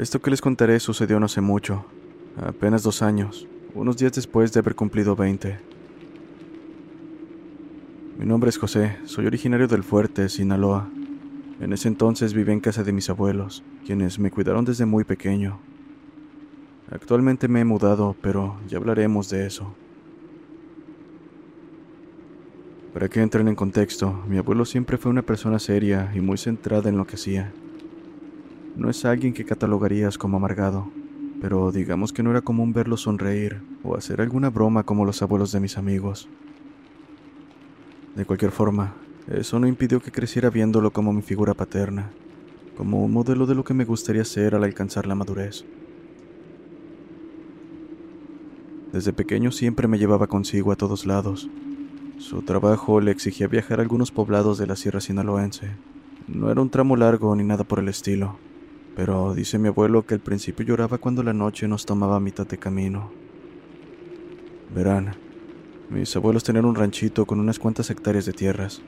Esto que les contaré sucedió no hace mucho, apenas dos años, unos días después de haber cumplido 20. Mi nombre es José, soy originario del Fuerte, Sinaloa. En ese entonces viví en casa de mis abuelos, quienes me cuidaron desde muy pequeño. Actualmente me he mudado, pero ya hablaremos de eso. Para que entren en contexto, mi abuelo siempre fue una persona seria y muy centrada en lo que hacía. No es alguien que catalogarías como amargado, pero digamos que no era común verlo sonreír o hacer alguna broma como los abuelos de mis amigos. De cualquier forma, eso no impidió que creciera viéndolo como mi figura paterna, como un modelo de lo que me gustaría ser al alcanzar la madurez. Desde pequeño siempre me llevaba consigo a todos lados. Su trabajo le exigía viajar a algunos poblados de la Sierra Sinaloense. No era un tramo largo ni nada por el estilo, pero dice mi abuelo que al principio lloraba cuando la noche nos tomaba mitad de camino. Verán, mis abuelos tenían un ranchito con unas cuantas hectáreas de tierras.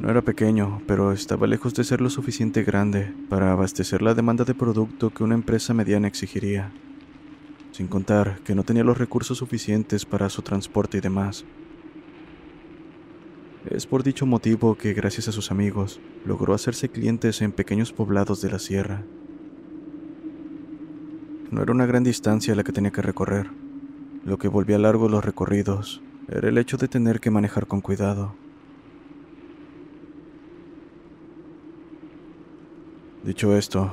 No era pequeño, pero estaba lejos de ser lo suficiente grande para abastecer la demanda de producto que una empresa mediana exigiría, sin contar que no tenía los recursos suficientes para su transporte y demás. Es por dicho motivo que, gracias a sus amigos, logró hacerse clientes en pequeños poblados de la sierra. No era una gran distancia la que tenía que recorrer. Lo que volvía largos los recorridos era el hecho de tener que manejar con cuidado. Dicho esto,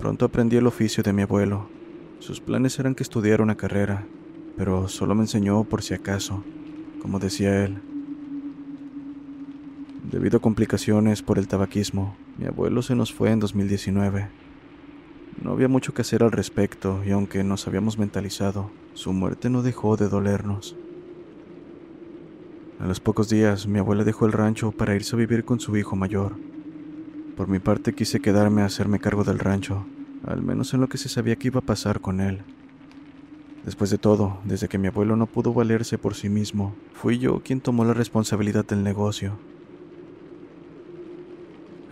pronto aprendí el oficio de mi abuelo. Sus planes eran que estudiara una carrera, pero solo me enseñó por si acaso, como decía él. Debido a complicaciones por el tabaquismo, mi abuelo se nos fue en 2019. No había mucho que hacer al respecto y aunque nos habíamos mentalizado, su muerte no dejó de dolernos. A los pocos días, mi abuela dejó el rancho para irse a vivir con su hijo mayor. Por mi parte quise quedarme a hacerme cargo del rancho, al menos en lo que se sabía que iba a pasar con él. Después de todo, desde que mi abuelo no pudo valerse por sí mismo, fui yo quien tomó la responsabilidad del negocio.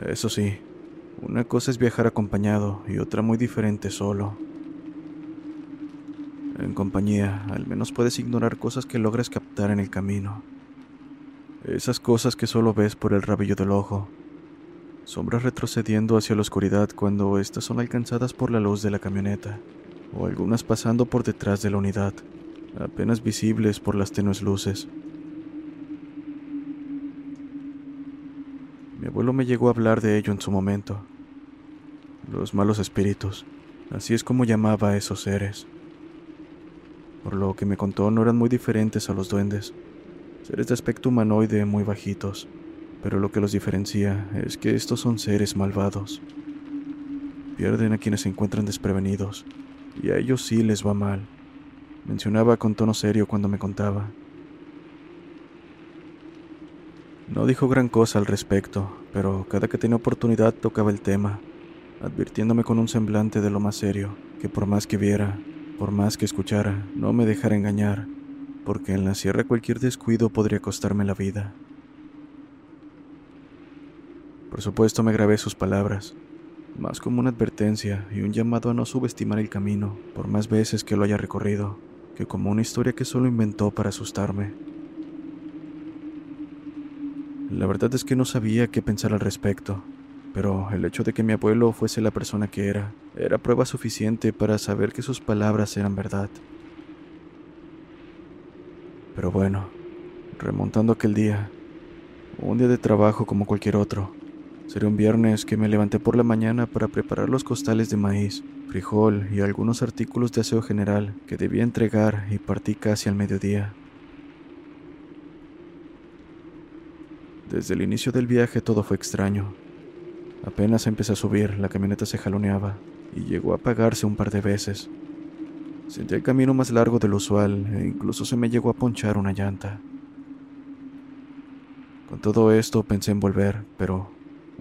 Eso sí, una cosa es viajar acompañado y otra muy diferente solo. En compañía, al menos puedes ignorar cosas que logres captar en el camino. Esas cosas que solo ves por el rabillo del ojo. Sombras retrocediendo hacia la oscuridad cuando éstas son alcanzadas por la luz de la camioneta, o algunas pasando por detrás de la unidad, apenas visibles por las tenues luces. Mi abuelo me llegó a hablar de ello en su momento. Los malos espíritus, así es como llamaba a esos seres. Por lo que me contó no eran muy diferentes a los duendes. seres de aspecto humanoide muy bajitos, pero lo que los diferencia es que estos son seres malvados. Pierden a quienes se encuentran desprevenidos, y a ellos sí les va mal, mencionaba con tono serio cuando me contaba. No dijo gran cosa al respecto, pero cada que tenía oportunidad tocaba el tema, advirtiéndome con un semblante de lo más serio, que por más que viera, por más que escuchara, no me dejara engañar, porque en la sierra cualquier descuido podría costarme la vida. Por supuesto me grabé sus palabras, más como una advertencia y un llamado a no subestimar el camino, por más veces que lo haya recorrido, que como una historia que solo inventó para asustarme. La verdad es que no sabía qué pensar al respecto, pero el hecho de que mi abuelo fuese la persona que era, era prueba suficiente para saber que sus palabras eran verdad. Pero bueno, remontando aquel día, un día de trabajo como cualquier otro, sería un viernes que me levanté por la mañana para preparar los costales de maíz, frijol y algunos artículos de aseo general que debía entregar y partí casi al mediodía. Desde el inicio del viaje todo fue extraño. Apenas empecé a subir, la camioneta se jaloneaba y llegó a apagarse un par de veces. Sentí el camino más largo del usual e incluso se me llegó a ponchar una llanta. Con todo esto pensé en volver, pero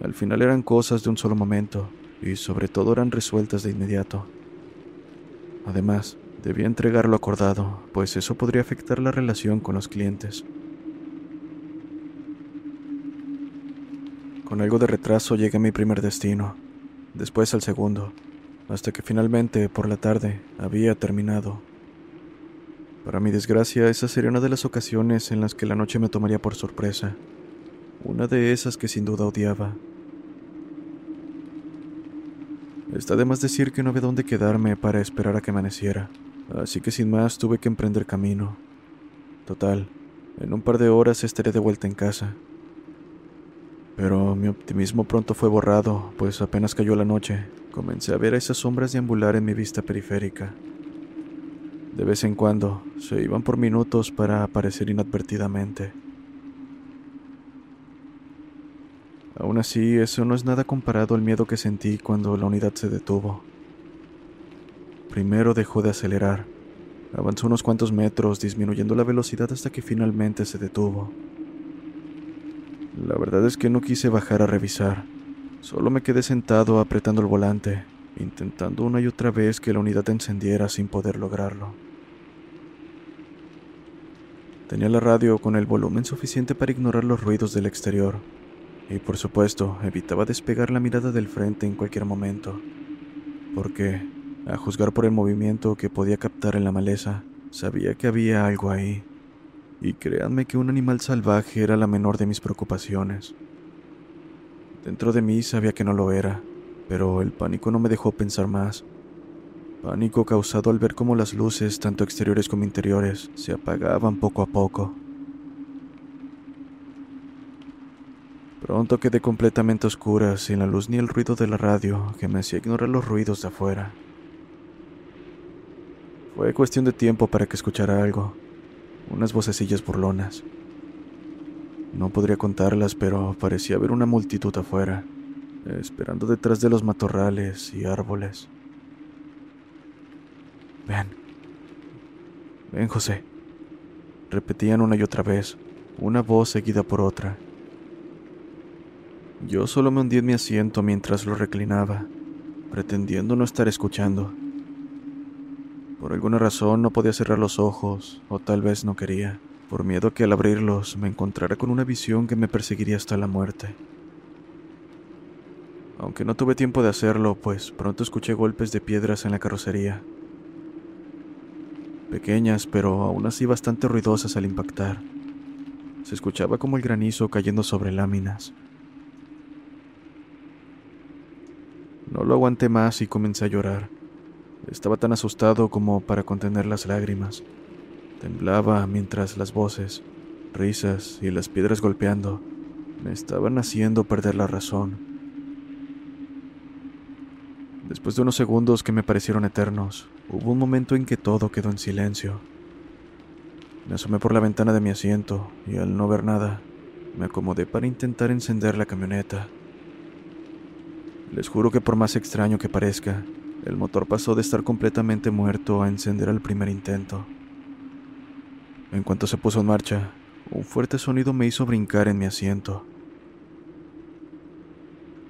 al final eran cosas de un solo momento y sobre todo eran resueltas de inmediato. Además, debía entregar lo acordado, pues eso podría afectar la relación con los clientes. Con algo de retraso llegué a mi primer destino, después al segundo, hasta que finalmente, por la tarde, había terminado. Para mi desgracia, esa sería una de las ocasiones en las que la noche me tomaría por sorpresa, una de esas que sin duda odiaba. Está de más decir que no había dónde quedarme para esperar a que amaneciera, así que sin más tuve que emprender camino. Total, en un par de horas estaré de vuelta en casa. Pero mi optimismo pronto fue borrado, pues apenas cayó la noche, comencé a ver esas sombras deambular en mi vista periférica. De vez en cuando se iban por minutos para aparecer inadvertidamente. Aún así, eso no es nada comparado al miedo que sentí cuando la unidad se detuvo. Primero dejó de acelerar. Avanzó unos cuantos metros, disminuyendo la velocidad hasta que finalmente se detuvo. La verdad es que no quise bajar a revisar. Solo me quedé sentado apretando el volante, intentando una y otra vez que la unidad encendiera sin poder lograrlo. Tenía la radio con el volumen suficiente para ignorar los ruidos del exterior, y por supuesto evitaba despegar la mirada del frente en cualquier momento, porque, a juzgar por el movimiento que podía captar en la maleza, sabía que había algo ahí y créanme que un animal salvaje era la menor de mis preocupaciones. Dentro de mí sabía que no lo era, pero el pánico no me dejó pensar más. Pánico causado al ver cómo las luces, tanto exteriores como interiores, se apagaban poco a poco. Pronto quedé completamente oscura, sin la luz ni el ruido de la radio que me hacía ignorar los ruidos de afuera. Fue cuestión de tiempo para que escuchara algo, unas vocecillas burlonas. No podría contarlas, pero parecía haber una multitud afuera, esperando detrás de los matorrales y árboles. Ven. Ven, José. Repetían una y otra vez, una voz seguida por otra. Yo solo me hundí en mi asiento mientras lo reclinaba, pretendiendo no estar escuchando. Por alguna razón no podía cerrar los ojos, o tal vez no quería, por miedo que al abrirlos me encontrara con una visión que me perseguiría hasta la muerte. Aunque no tuve tiempo de hacerlo, pues pronto escuché golpes de piedras en la carrocería. Pequeñas, pero aún así bastante ruidosas al impactar. Se escuchaba como el granizo cayendo sobre láminas. No lo aguanté más y comencé a llorar. Estaba tan asustado como para contener las lágrimas. Temblaba mientras las voces, risas y las piedras golpeando me estaban haciendo perder la razón. Después de unos segundos que me parecieron eternos, hubo un momento en que todo quedó en silencio. Me asomé por la ventana de mi asiento y al no ver nada, me acomodé para intentar encender la camioneta. Les juro que por más extraño que parezca, el motor pasó de estar completamente muerto a encender al primer intento. En cuanto se puso en marcha, un fuerte sonido me hizo brincar en mi asiento.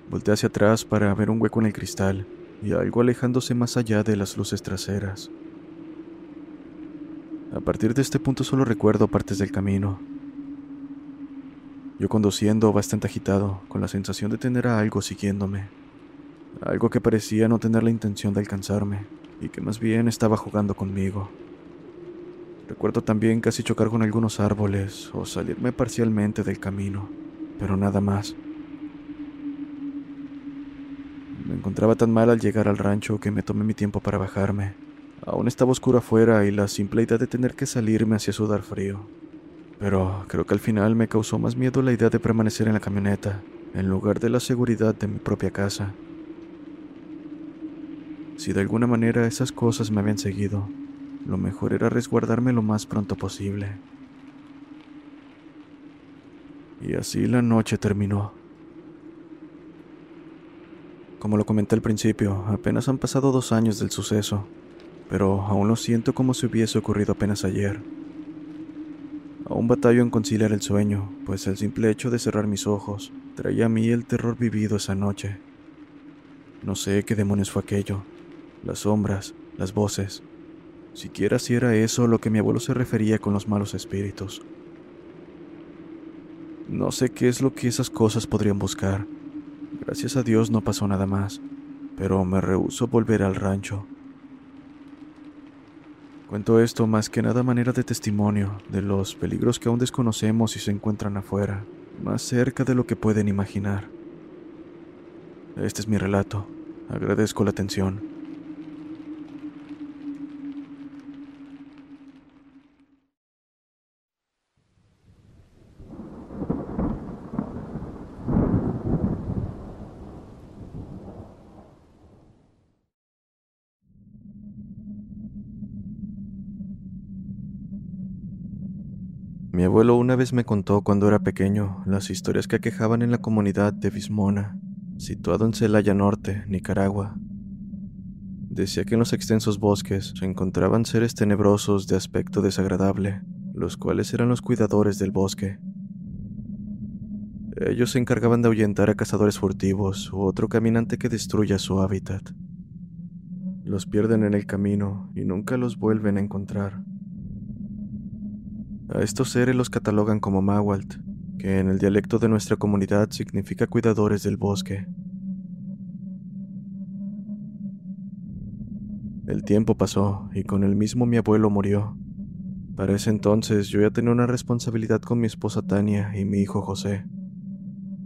Volté hacia atrás para ver un hueco en el cristal y algo alejándose más allá de las luces traseras. A partir de este punto solo recuerdo partes del camino. Yo conduciendo bastante agitado, con la sensación de tener a algo siguiéndome. Algo que parecía no tener la intención de alcanzarme y que más bien estaba jugando conmigo. Recuerdo también casi chocar con algunos árboles o salirme parcialmente del camino, pero nada más. Me encontraba tan mal al llegar al rancho que me tomé mi tiempo para bajarme. Aún estaba oscuro afuera y la simple idea de tener que salir me hacía sudar frío. Pero creo que al final me causó más miedo la idea de permanecer en la camioneta, en lugar de la seguridad de mi propia casa. Si de alguna manera esas cosas me habían seguido, lo mejor era resguardarme lo más pronto posible. Y así la noche terminó. Como lo comenté al principio, apenas han pasado dos años del suceso, pero aún lo siento como si hubiese ocurrido apenas ayer. Aún batallo en conciliar el sueño, pues el simple hecho de cerrar mis ojos traía a mí el terror vivido esa noche. No sé qué demonios fue aquello, las sombras, las voces, siquiera si era eso lo que mi abuelo se refería con los malos espíritus. No sé qué es lo que esas cosas podrían buscar. Gracias a Dios no pasó nada más, pero me rehusó volver al rancho. Cuento esto más que nada manera de testimonio de los peligros que aún desconocemos y se encuentran afuera, más cerca de lo que pueden imaginar. Este es mi relato. Agradezco la atención. Mi abuelo una vez me contó cuando era pequeño las historias que aquejaban en la comunidad de Bismona, situado en Celaya Norte, Nicaragua. Decía que en los extensos bosques se encontraban seres tenebrosos de aspecto desagradable, los cuales eran los cuidadores del bosque. Ellos se encargaban de ahuyentar a cazadores furtivos u otro caminante que destruya su hábitat. Los pierden en el camino y nunca los vuelven a encontrar. A estos seres los catalogan como Mawalt, que en el dialecto de nuestra comunidad significa cuidadores del bosque. El tiempo pasó y con el mismo mi abuelo murió. Para ese entonces yo ya tenía una responsabilidad con mi esposa Tania y mi hijo José.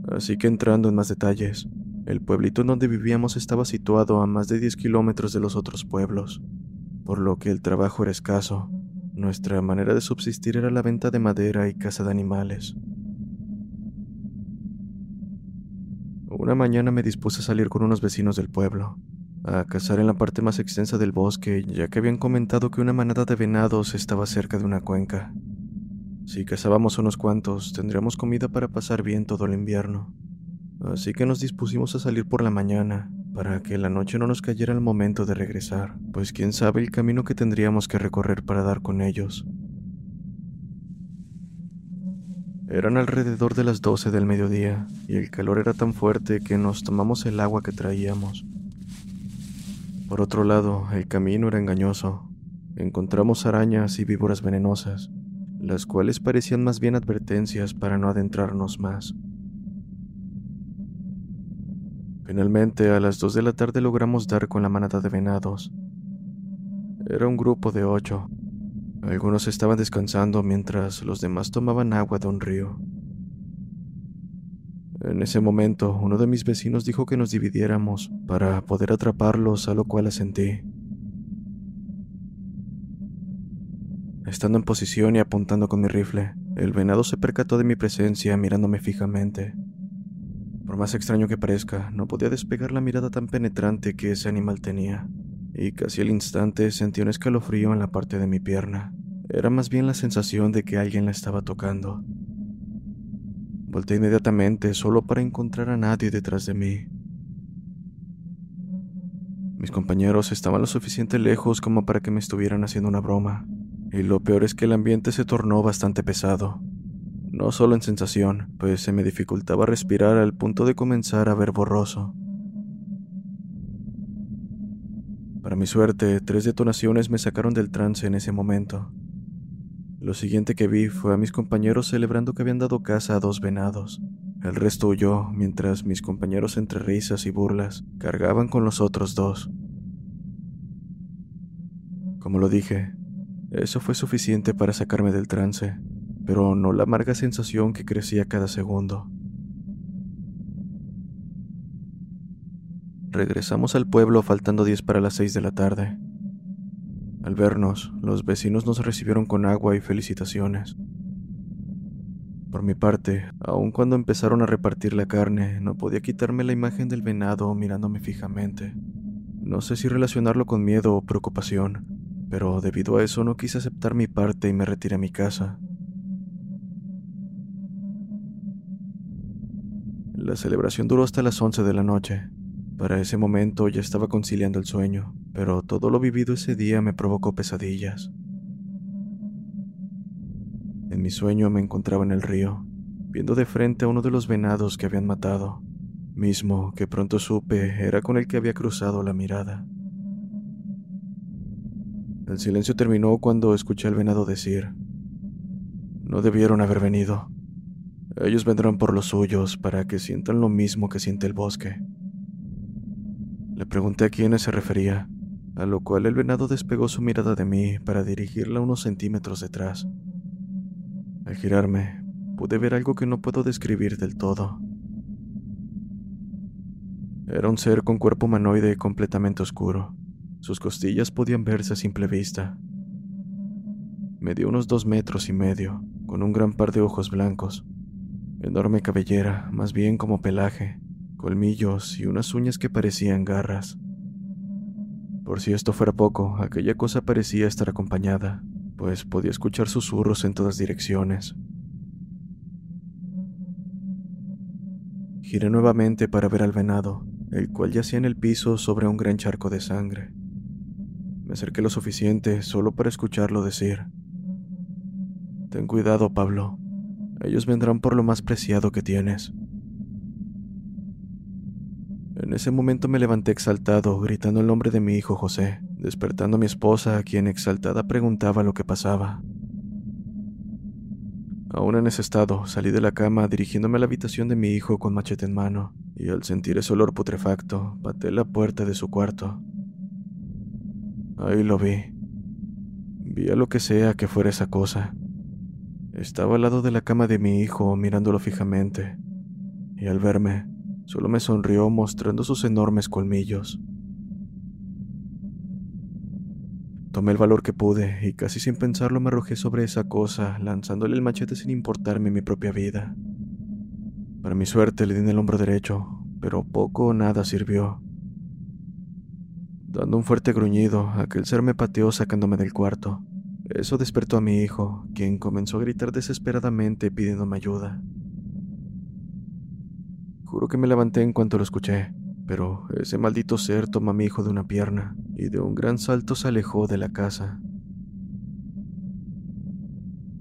Así que entrando en más detalles, el pueblito en donde vivíamos estaba situado a más de 10 kilómetros de los otros pueblos, por lo que el trabajo era escaso nuestra manera de subsistir era la venta de madera y caza de animales. Una mañana me dispuse a salir con unos vecinos del pueblo, a cazar en la parte más extensa del bosque, ya que habían comentado que una manada de venados estaba cerca de una cuenca. Si cazábamos unos cuantos, tendríamos comida para pasar bien todo el invierno. Así que nos dispusimos a salir por la mañana, para que la noche no nos cayera el momento de regresar, pues quién sabe el camino que tendríamos que recorrer para dar con ellos. Eran alrededor de las 12 del mediodía y el calor era tan fuerte que nos tomamos el agua que traíamos. Por otro lado, el camino era engañoso. Encontramos arañas y víboras venenosas, las cuales parecían más bien advertencias para no adentrarnos más. Finalmente, a las dos de la tarde logramos dar con la manada de venados. Era un grupo de ocho. Algunos estaban descansando mientras los demás tomaban agua de un río. En ese momento, uno de mis vecinos dijo que nos dividiéramos para poder atraparlos, a lo cual asentí. Estando en posición y apuntando con mi rifle, el venado se percató de mi presencia mirándome fijamente. Por más extraño que parezca, no podía despegar la mirada tan penetrante que ese animal tenía, y casi al instante sentí un escalofrío en la parte de mi pierna, Era más bien la sensación de que alguien la estaba tocando. Volté inmediatamente solo para encontrar a nadie detrás de mí. Mis compañeros estaban lo suficiente lejos como para que me estuvieran haciendo una broma, y lo peor es que el ambiente se tornó bastante pesado. No solo en sensación, pues se me dificultaba respirar al punto de comenzar a ver borroso. Para mi suerte, tres detonaciones me sacaron del trance en ese momento. Lo siguiente que vi fue a mis compañeros celebrando que habían dado caza a dos venados. El resto huyó, mientras mis compañeros entre risas y burlas cargaban con los otros dos. Como lo dije, eso fue suficiente para sacarme del trance, pero no la amarga sensación que crecía cada segundo. Regresamos al pueblo faltando diez para las seis de la tarde. Al vernos, los vecinos nos recibieron con agua y felicitaciones. Por mi parte, aun cuando empezaron a repartir la carne, no podía quitarme la imagen del venado mirándome fijamente. No sé si relacionarlo con miedo o preocupación, pero debido a eso no quise aceptar mi parte y me retiré a mi casa. La celebración duró hasta las 11 de la noche. Para ese momento ya estaba conciliando el sueño, pero todo lo vivido ese día me provocó pesadillas. En mi sueño me encontraba en el río, viendo de frente a uno de los venados que habían matado, mismo que pronto supe era con el que había cruzado la mirada. El silencio terminó cuando escuché al venado decir, no debieron haber venido. Ellos vendrán por los suyos para que sientan lo mismo que siente el bosque. Le pregunté a quiénes se refería, a lo cual el venado despegó su mirada de mí para dirigirla unos centímetros detrás. Al girarme, pude ver algo que no puedo describir del todo. Era un ser con cuerpo humanoide completamente oscuro. Sus costillas podían verse a simple vista. Medía unos dos metros y medio, con un gran par de ojos blancos, enorme cabellera, más bien como pelaje, colmillos y unas uñas que parecían garras. Por si esto fuera poco, aquella cosa parecía estar acompañada, pues podía escuchar susurros en todas direcciones. Giré nuevamente para ver al venado, el cual yacía en el piso sobre un gran charco de sangre. Me acerqué lo suficiente solo para escucharlo decir, Ten cuidado, Pablo. Ellos vendrán por lo más preciado que tienes. En ese momento me levanté exaltado, gritando el nombre de mi hijo José, despertando a mi esposa, a quien exaltada preguntaba lo que pasaba. Aún en ese estado, salí de la cama dirigiéndome a la habitación de mi hijo con machete en mano, y al sentir ese olor putrefacto, paté la puerta de su cuarto. Ahí lo vi. Vi a lo que sea que fuera esa cosa. Estaba al lado de la cama de mi hijo, mirándolo fijamente, y al verme, Solo me sonrió mostrando sus enormes colmillos. Tomé el valor que pude y casi sin pensarlo me arrojé sobre esa cosa, lanzándole el machete sin importarme mi propia vida. Para mi suerte le di en el hombro derecho, pero poco o nada sirvió. Dando un fuerte gruñido, aquel ser me pateó sacándome del cuarto. Eso despertó a mi hijo, quien comenzó a gritar desesperadamente pidiéndome ayuda. Juro que me levanté en cuanto lo escuché, pero ese maldito ser toma a mi hijo de una pierna y de un gran salto se alejó de la casa.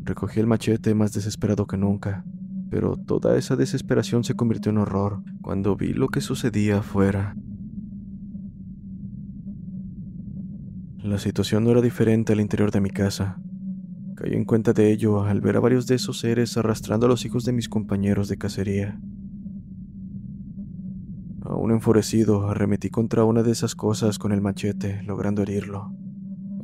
Recogí el machete más desesperado que nunca, pero toda esa desesperación se convirtió en horror cuando vi lo que sucedía afuera. La situación no era diferente al interior de mi casa. Caí en cuenta de ello al ver a varios de esos seres arrastrando a los hijos de mis compañeros de cacería. Aún enfurecido, arremetí contra una de esas cosas con el machete, logrando herirlo.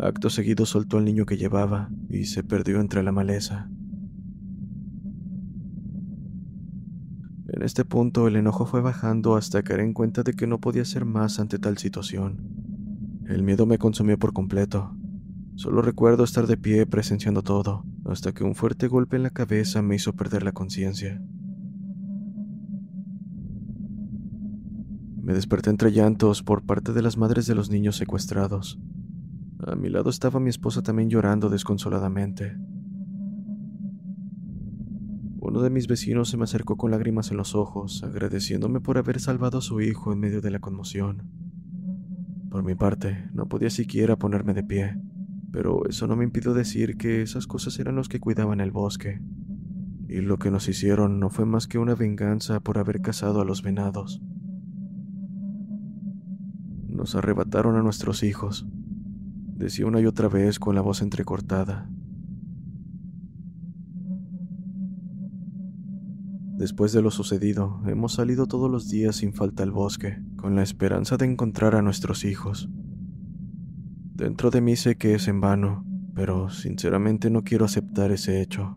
Acto seguido soltó al niño que llevaba y se perdió entre la maleza. En este punto el enojo fue bajando hasta caer en cuenta de que no podía hacer más ante tal situación. El miedo me consumió por completo. Solo recuerdo estar de pie presenciando todo, hasta que un fuerte golpe en la cabeza me hizo perder la conciencia. Me desperté entre llantos por parte de las madres de los niños secuestrados. A mi lado estaba mi esposa también llorando desconsoladamente. Uno de mis vecinos se me acercó con lágrimas en los ojos, agradeciéndome por haber salvado a su hijo en medio de la conmoción. Por mi parte, no podía siquiera ponerme de pie, pero eso no me impidió decir que esas cosas eran los que cuidaban el bosque, y lo que nos hicieron no fue más que una venganza por haber cazado a los venados. Nos arrebataron a nuestros hijos, decía una y otra vez con la voz entrecortada. Después de lo sucedido, hemos salido todos los días sin falta al bosque, con la esperanza de encontrar a nuestros hijos. Dentro de mí sé que es en vano, pero sinceramente no quiero aceptar ese hecho.